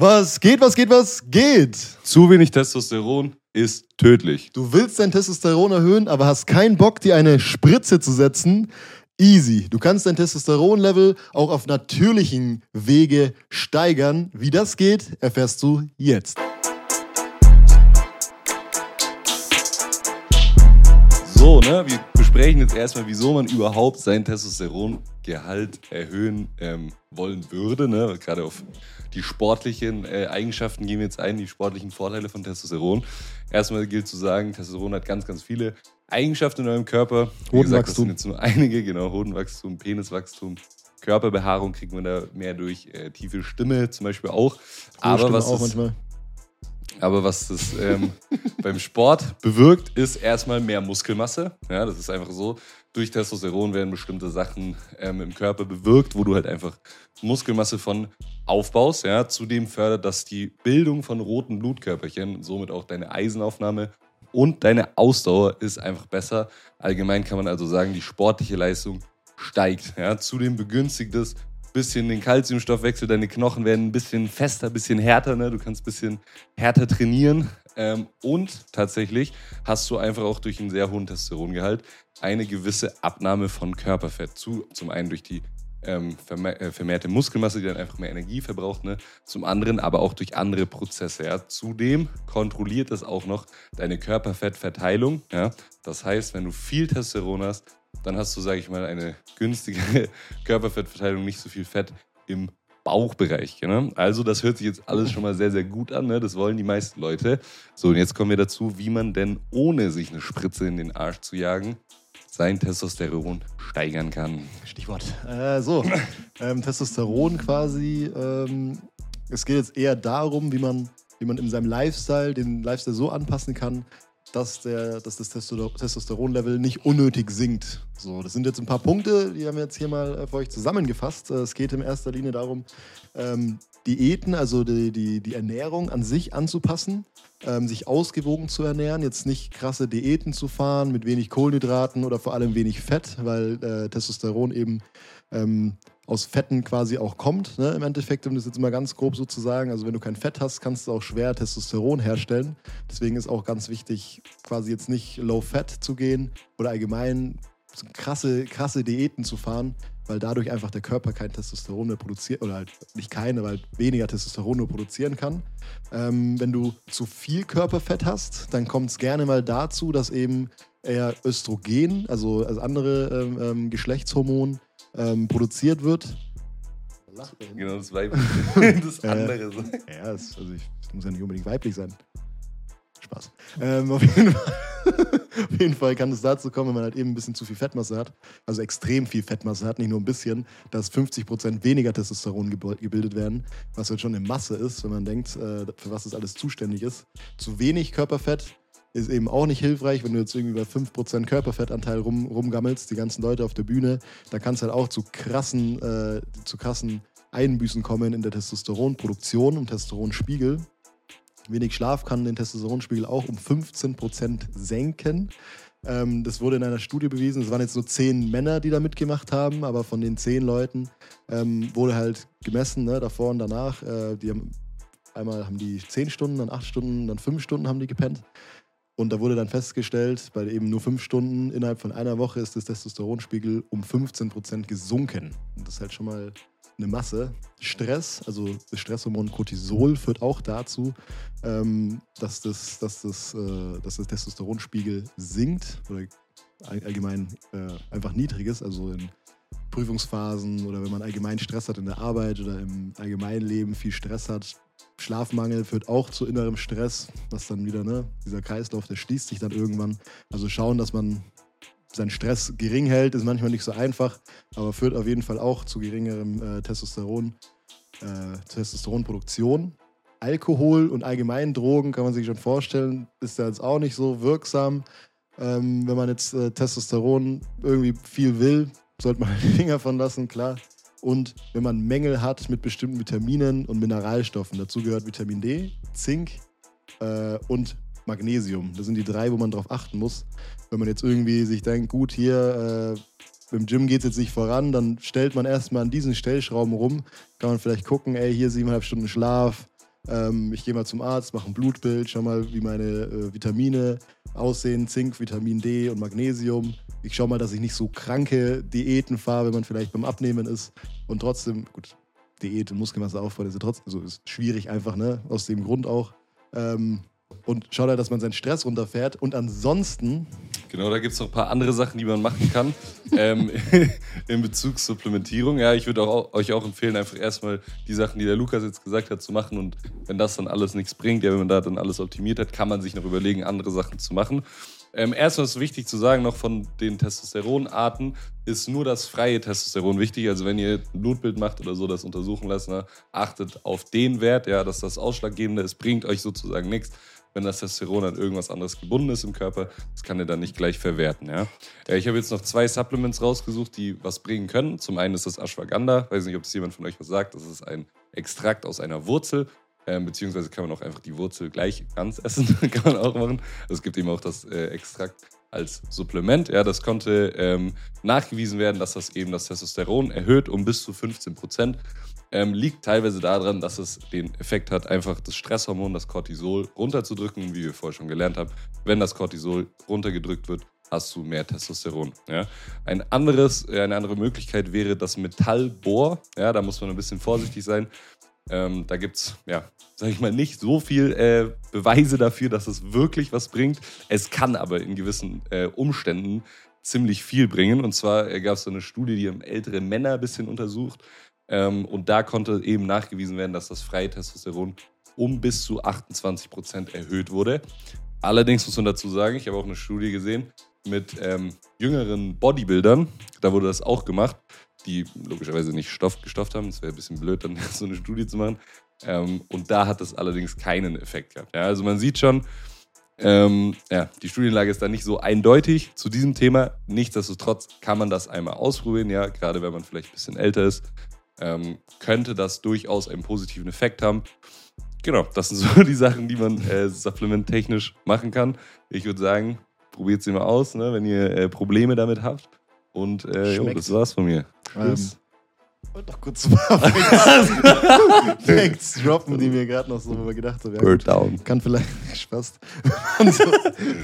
Was geht, was geht, was geht? Zu wenig Testosteron ist tödlich. Du willst dein Testosteron erhöhen, aber hast keinen Bock, dir eine Spritze zu setzen. Easy. Du kannst dein Testosteronlevel auch auf natürlichen Wege steigern. Wie das geht, erfährst du jetzt. So, ne? Wir besprechen jetzt erstmal, wieso man überhaupt sein Testosterongehalt erhöhen ähm, wollen würde. Ne? Gerade auf die sportlichen äh, Eigenschaften gehen wir jetzt ein, die sportlichen Vorteile von Testosteron. Erstmal gilt zu sagen, Testosteron hat ganz, ganz viele Eigenschaften in eurem Körper. Wie gesagt, das sind jetzt nur einige, genau, Hodenwachstum, Peniswachstum, Körperbehaarung kriegt man da mehr durch, äh, tiefe Stimme zum Beispiel auch. Aber was, auch manchmal. Aber was das ähm, beim Sport bewirkt, ist erstmal mehr Muskelmasse. Ja, das ist einfach so. Durch Testosteron werden bestimmte Sachen ähm, im Körper bewirkt, wo du halt einfach Muskelmasse von aufbaust. Ja. Zudem fördert das die Bildung von roten Blutkörperchen somit auch deine Eisenaufnahme und deine Ausdauer ist einfach besser. Allgemein kann man also sagen, die sportliche Leistung steigt. Ja. Zudem begünstigt es bisschen den Kalziumstoffwechsel, deine Knochen werden ein bisschen fester, ein bisschen härter, ne? du kannst ein bisschen härter trainieren. Ähm, und tatsächlich hast du einfach auch durch einen sehr hohen Testosterongehalt eine gewisse Abnahme von Körperfett. Zu, zum einen durch die ähm, äh, vermehrte Muskelmasse, die dann einfach mehr Energie verbraucht. Ne? Zum anderen aber auch durch andere Prozesse. Ja? Zudem kontrolliert es auch noch deine Körperfettverteilung. Ja? Das heißt, wenn du viel Testosteron hast, dann hast du, sage ich mal, eine günstige Körperfettverteilung, nicht so viel Fett im Bauchbereich. Ne? Also das hört sich jetzt alles schon mal sehr, sehr gut an. Ne? Das wollen die meisten Leute. So, und jetzt kommen wir dazu, wie man denn ohne sich eine Spritze in den Arsch zu jagen, sein Testosteron steigern kann. Stichwort. Äh, so, ähm, Testosteron quasi. Ähm, es geht jetzt eher darum, wie man, wie man in seinem Lifestyle den Lifestyle so anpassen kann, dass, der, dass das Testo- Testosteronlevel nicht unnötig sinkt. So, das sind jetzt ein paar Punkte, die haben wir jetzt hier mal äh, für euch zusammengefasst. Äh, Es geht in erster Linie darum, ähm, Diäten, also die, die, die Ernährung an sich anzupassen, ähm, sich ausgewogen zu ernähren, jetzt nicht krasse Diäten zu fahren mit wenig Kohlenhydraten oder vor allem wenig Fett, weil äh, Testosteron eben ähm, aus Fetten quasi auch kommt, ne, im Endeffekt, um das jetzt mal ganz grob so zu sagen. Also wenn du kein Fett hast, kannst du auch schwer Testosteron herstellen. Deswegen ist auch ganz wichtig, quasi jetzt nicht low fat zu gehen oder allgemein krasse, krasse Diäten zu fahren, weil dadurch einfach der Körper kein Testosteron mehr produziert, oder halt nicht keine, weil weniger Testosteron nur produzieren kann. Ähm, wenn du zu viel Körperfett hast, dann kommt es gerne mal dazu, dass eben eher Östrogen, also als andere ähm, ähm, Geschlechtshormon, ähm, produziert wird. Genau, das weibliche. das andere. so. Ja, es, also ich, es muss ja nicht unbedingt weiblich sein. Spaß. Ähm, auf, jeden Fall, auf jeden Fall kann es dazu kommen, wenn man halt eben ein bisschen zu viel Fettmasse hat, also extrem viel Fettmasse hat, nicht nur ein bisschen, dass 50% weniger Testosteron geb- gebildet werden, was halt schon eine Masse ist, wenn man denkt, äh, für was das alles zuständig ist. Zu wenig Körperfett ist eben auch nicht hilfreich, wenn du jetzt irgendwie bei 5% Körperfettanteil rum, rumgammelst, die ganzen Leute auf der Bühne, da kann es halt auch zu krassen, äh, zu krassen Einbüßen kommen in der Testosteronproduktion und Testosteronspiegel. Wenig Schlaf kann den Testosteronspiegel auch um 15% senken. Ähm, das wurde in einer Studie bewiesen. Es waren jetzt nur zehn Männer, die da mitgemacht haben, aber von den zehn Leuten ähm, wurde halt gemessen, ne, davor und danach. Äh, die haben, einmal haben die zehn Stunden, dann acht Stunden, dann fünf Stunden haben die gepennt. Und da wurde dann festgestellt, bei eben nur fünf Stunden innerhalb von einer Woche ist das Testosteronspiegel um 15% gesunken. Und das ist halt schon mal eine Masse. Stress, also das Stresshormon Cortisol, führt auch dazu, ähm, dass, das, dass, das, äh, dass das Testosteronspiegel sinkt oder all- allgemein äh, einfach niedrig ist. Also in Prüfungsphasen oder wenn man allgemein Stress hat in der Arbeit oder im Allgemeinleben viel Stress hat. Schlafmangel führt auch zu innerem Stress, was dann wieder, ne, dieser Kreislauf, der schließt sich dann irgendwann. Also schauen, dass man seinen Stress gering hält, ist manchmal nicht so einfach, aber führt auf jeden Fall auch zu geringerem äh, Testosteron, äh, Testosteronproduktion. Alkohol und allgemein Drogen kann man sich schon vorstellen, ist ja jetzt auch nicht so wirksam. Ähm, wenn man jetzt äh, Testosteron irgendwie viel will, sollte man die Finger von lassen, klar. Und wenn man Mängel hat mit bestimmten Vitaminen und Mineralstoffen, dazu gehört Vitamin D, Zink äh, und Magnesium. Das sind die drei, wo man drauf achten muss. Wenn man jetzt irgendwie sich denkt, gut, hier äh, im Gym geht es jetzt nicht voran, dann stellt man erstmal an diesen Stellschrauben rum. Kann man vielleicht gucken, ey, hier siebeneinhalb Stunden Schlaf, Ähm, ich gehe mal zum Arzt, mache ein Blutbild, schau mal, wie meine äh, Vitamine aussehen, Zink, Vitamin D und Magnesium. Ich schaue mal, dass ich nicht so kranke Diäten fahre, wenn man vielleicht beim Abnehmen ist. Und trotzdem, gut, Diät und Muskelmasse aufbauen ist ja trotzdem, also ist schwierig einfach, ne? Aus dem Grund auch. Ähm, und schau da, dass man seinen Stress runterfährt. Und ansonsten. Genau, da gibt es noch ein paar andere Sachen, die man machen kann ähm, in Bezug zur Supplementierung. Ja, ich würde auch, euch auch empfehlen, einfach erstmal die Sachen, die der Lukas jetzt gesagt hat, zu machen. Und wenn das dann alles nichts bringt, ja, wenn man da dann alles optimiert hat, kann man sich noch überlegen, andere Sachen zu machen. Ähm, erstmal ist wichtig zu sagen, noch von den Testosteronarten ist nur das freie Testosteron wichtig. Also wenn ihr ein Blutbild macht oder so, das untersuchen lassen, ne, achtet auf den Wert, ja, dass das Ausschlaggebende ist, bringt euch sozusagen nichts wenn das Testosteron an irgendwas anderes gebunden ist im Körper. Das kann er dann nicht gleich verwerten. Ja? Ich habe jetzt noch zwei Supplements rausgesucht, die was bringen können. Zum einen ist das Ashwagandha. Ich weiß nicht, ob es jemand von euch was sagt. Das ist ein Extrakt aus einer Wurzel. Ähm, beziehungsweise kann man auch einfach die Wurzel gleich ganz essen. kann man auch machen. Also es gibt eben auch das äh, Extrakt als Supplement. Ja, das konnte ähm, nachgewiesen werden, dass das eben das Testosteron erhöht um bis zu 15 Prozent. Ähm, liegt teilweise daran, dass es den Effekt hat, einfach das Stresshormon, das Cortisol, runterzudrücken, wie wir vorher schon gelernt haben. Wenn das Cortisol runtergedrückt wird, hast du mehr Testosteron. Ja. Ein anderes, äh, eine andere Möglichkeit wäre das Metallbohr. Ja, da muss man ein bisschen vorsichtig sein. Ähm, da gibt es, ja, sage ich mal, nicht so viel äh, Beweise dafür, dass es wirklich was bringt. Es kann aber in gewissen äh, Umständen ziemlich viel bringen. Und zwar äh, gab es so eine Studie, die ältere Männer ein bisschen untersucht. Ähm, und da konnte eben nachgewiesen werden, dass das freie Testosteron um bis zu 28 Prozent erhöht wurde. Allerdings muss man dazu sagen, ich habe auch eine Studie gesehen mit ähm, jüngeren Bodybuildern. Da wurde das auch gemacht, die logischerweise nicht Stoff gestofft haben. Es wäre ein bisschen blöd, dann so eine Studie zu machen. Ähm, und da hat das allerdings keinen Effekt gehabt. Ja, also man sieht schon, ähm, ja, die Studienlage ist da nicht so eindeutig zu diesem Thema. Nichtsdestotrotz kann man das einmal ausprobieren, ja, gerade wenn man vielleicht ein bisschen älter ist ähm, könnte das durchaus einen positiven Effekt haben. Genau, das sind so die Sachen, die man äh, supplementtechnisch machen kann. Ich würde sagen, probiert sie mal aus, ne, wenn ihr äh, Probleme damit habt. Und äh, jo, das war's von mir. Ähm, wollte noch kurz Facts droppen, die mir gerade noch so gedacht habe. Ja, Bird down. Kann vielleicht Spaß. Wenn man, so,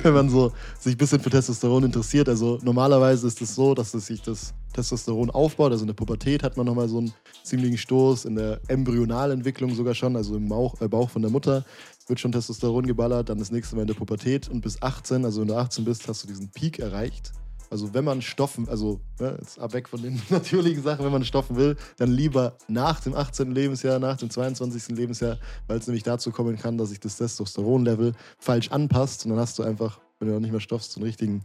wenn man so sich ein bisschen für Testosteron interessiert. Also normalerweise ist es so, dass es sich das Testosteron aufbaut. Also in der Pubertät hat man nochmal so einen ziemlichen Stoß. In der Embryonalentwicklung sogar schon, also im Bauch, äh, Bauch von der Mutter wird schon Testosteron geballert. Dann das nächste Mal in der Pubertät. Und bis 18, also wenn du 18 bist, hast du diesen Peak erreicht. Also wenn man stoffen, also ne, jetzt ab weg von den natürlichen Sachen, wenn man stoffen will, dann lieber nach dem 18. Lebensjahr, nach dem 22. Lebensjahr, weil es nämlich dazu kommen kann, dass sich das Testosteronlevel falsch anpasst und dann hast du einfach, wenn du noch nicht mehr stoffst, so einen richtigen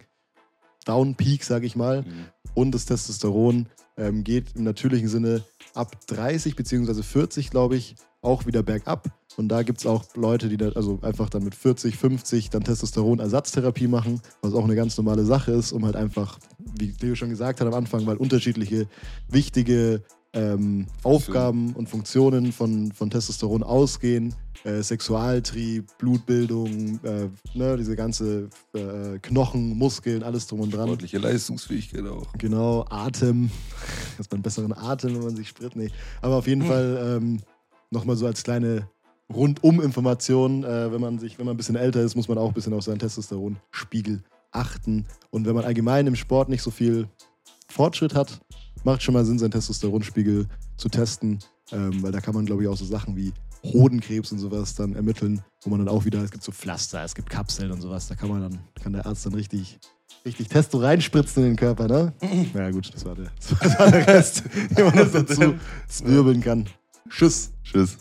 Down-Peak, sage ich mal. Mhm. Und das Testosteron ähm, geht im natürlichen Sinne ab 30 bzw. 40, glaube ich, auch wieder bergab. Und da gibt es auch Leute, die da, also einfach dann mit 40, 50 dann Testosteron-Ersatztherapie machen, was auch eine ganz normale Sache ist, um halt einfach, wie Leo schon gesagt hat am Anfang, weil unterschiedliche wichtige ähm, Aufgaben und Funktionen von, von Testosteron ausgehen. Äh, Sexualtrieb, Blutbildung, äh, ne, diese ganze äh, Knochen, Muskeln, alles drum und dran. Sportliche Leistungsfähigkeit auch. Genau, Atem. Dass man einen besseren Atem, wenn man sich spritzt. Nee. Aber auf jeden Fall ähm, nochmal so als kleine Rundum-Information, äh, wenn man sich, wenn man ein bisschen älter ist, muss man auch ein bisschen auf seinen Testosteronspiegel achten. Und wenn man allgemein im Sport nicht so viel Fortschritt hat, macht schon mal Sinn, seinen Testosteronspiegel zu testen, ähm, weil da kann man, glaube ich, auch so Sachen wie Hodenkrebs und sowas dann ermitteln, wo man dann auch wieder, es gibt so Pflaster, es gibt Kapseln und sowas, da kann man dann, kann der Arzt dann richtig, richtig Testo reinspritzen in den Körper, ne? Na ja, gut, das war der, das war der Rest, den man das dazu zwirbeln kann. Tschüss. Tschüss.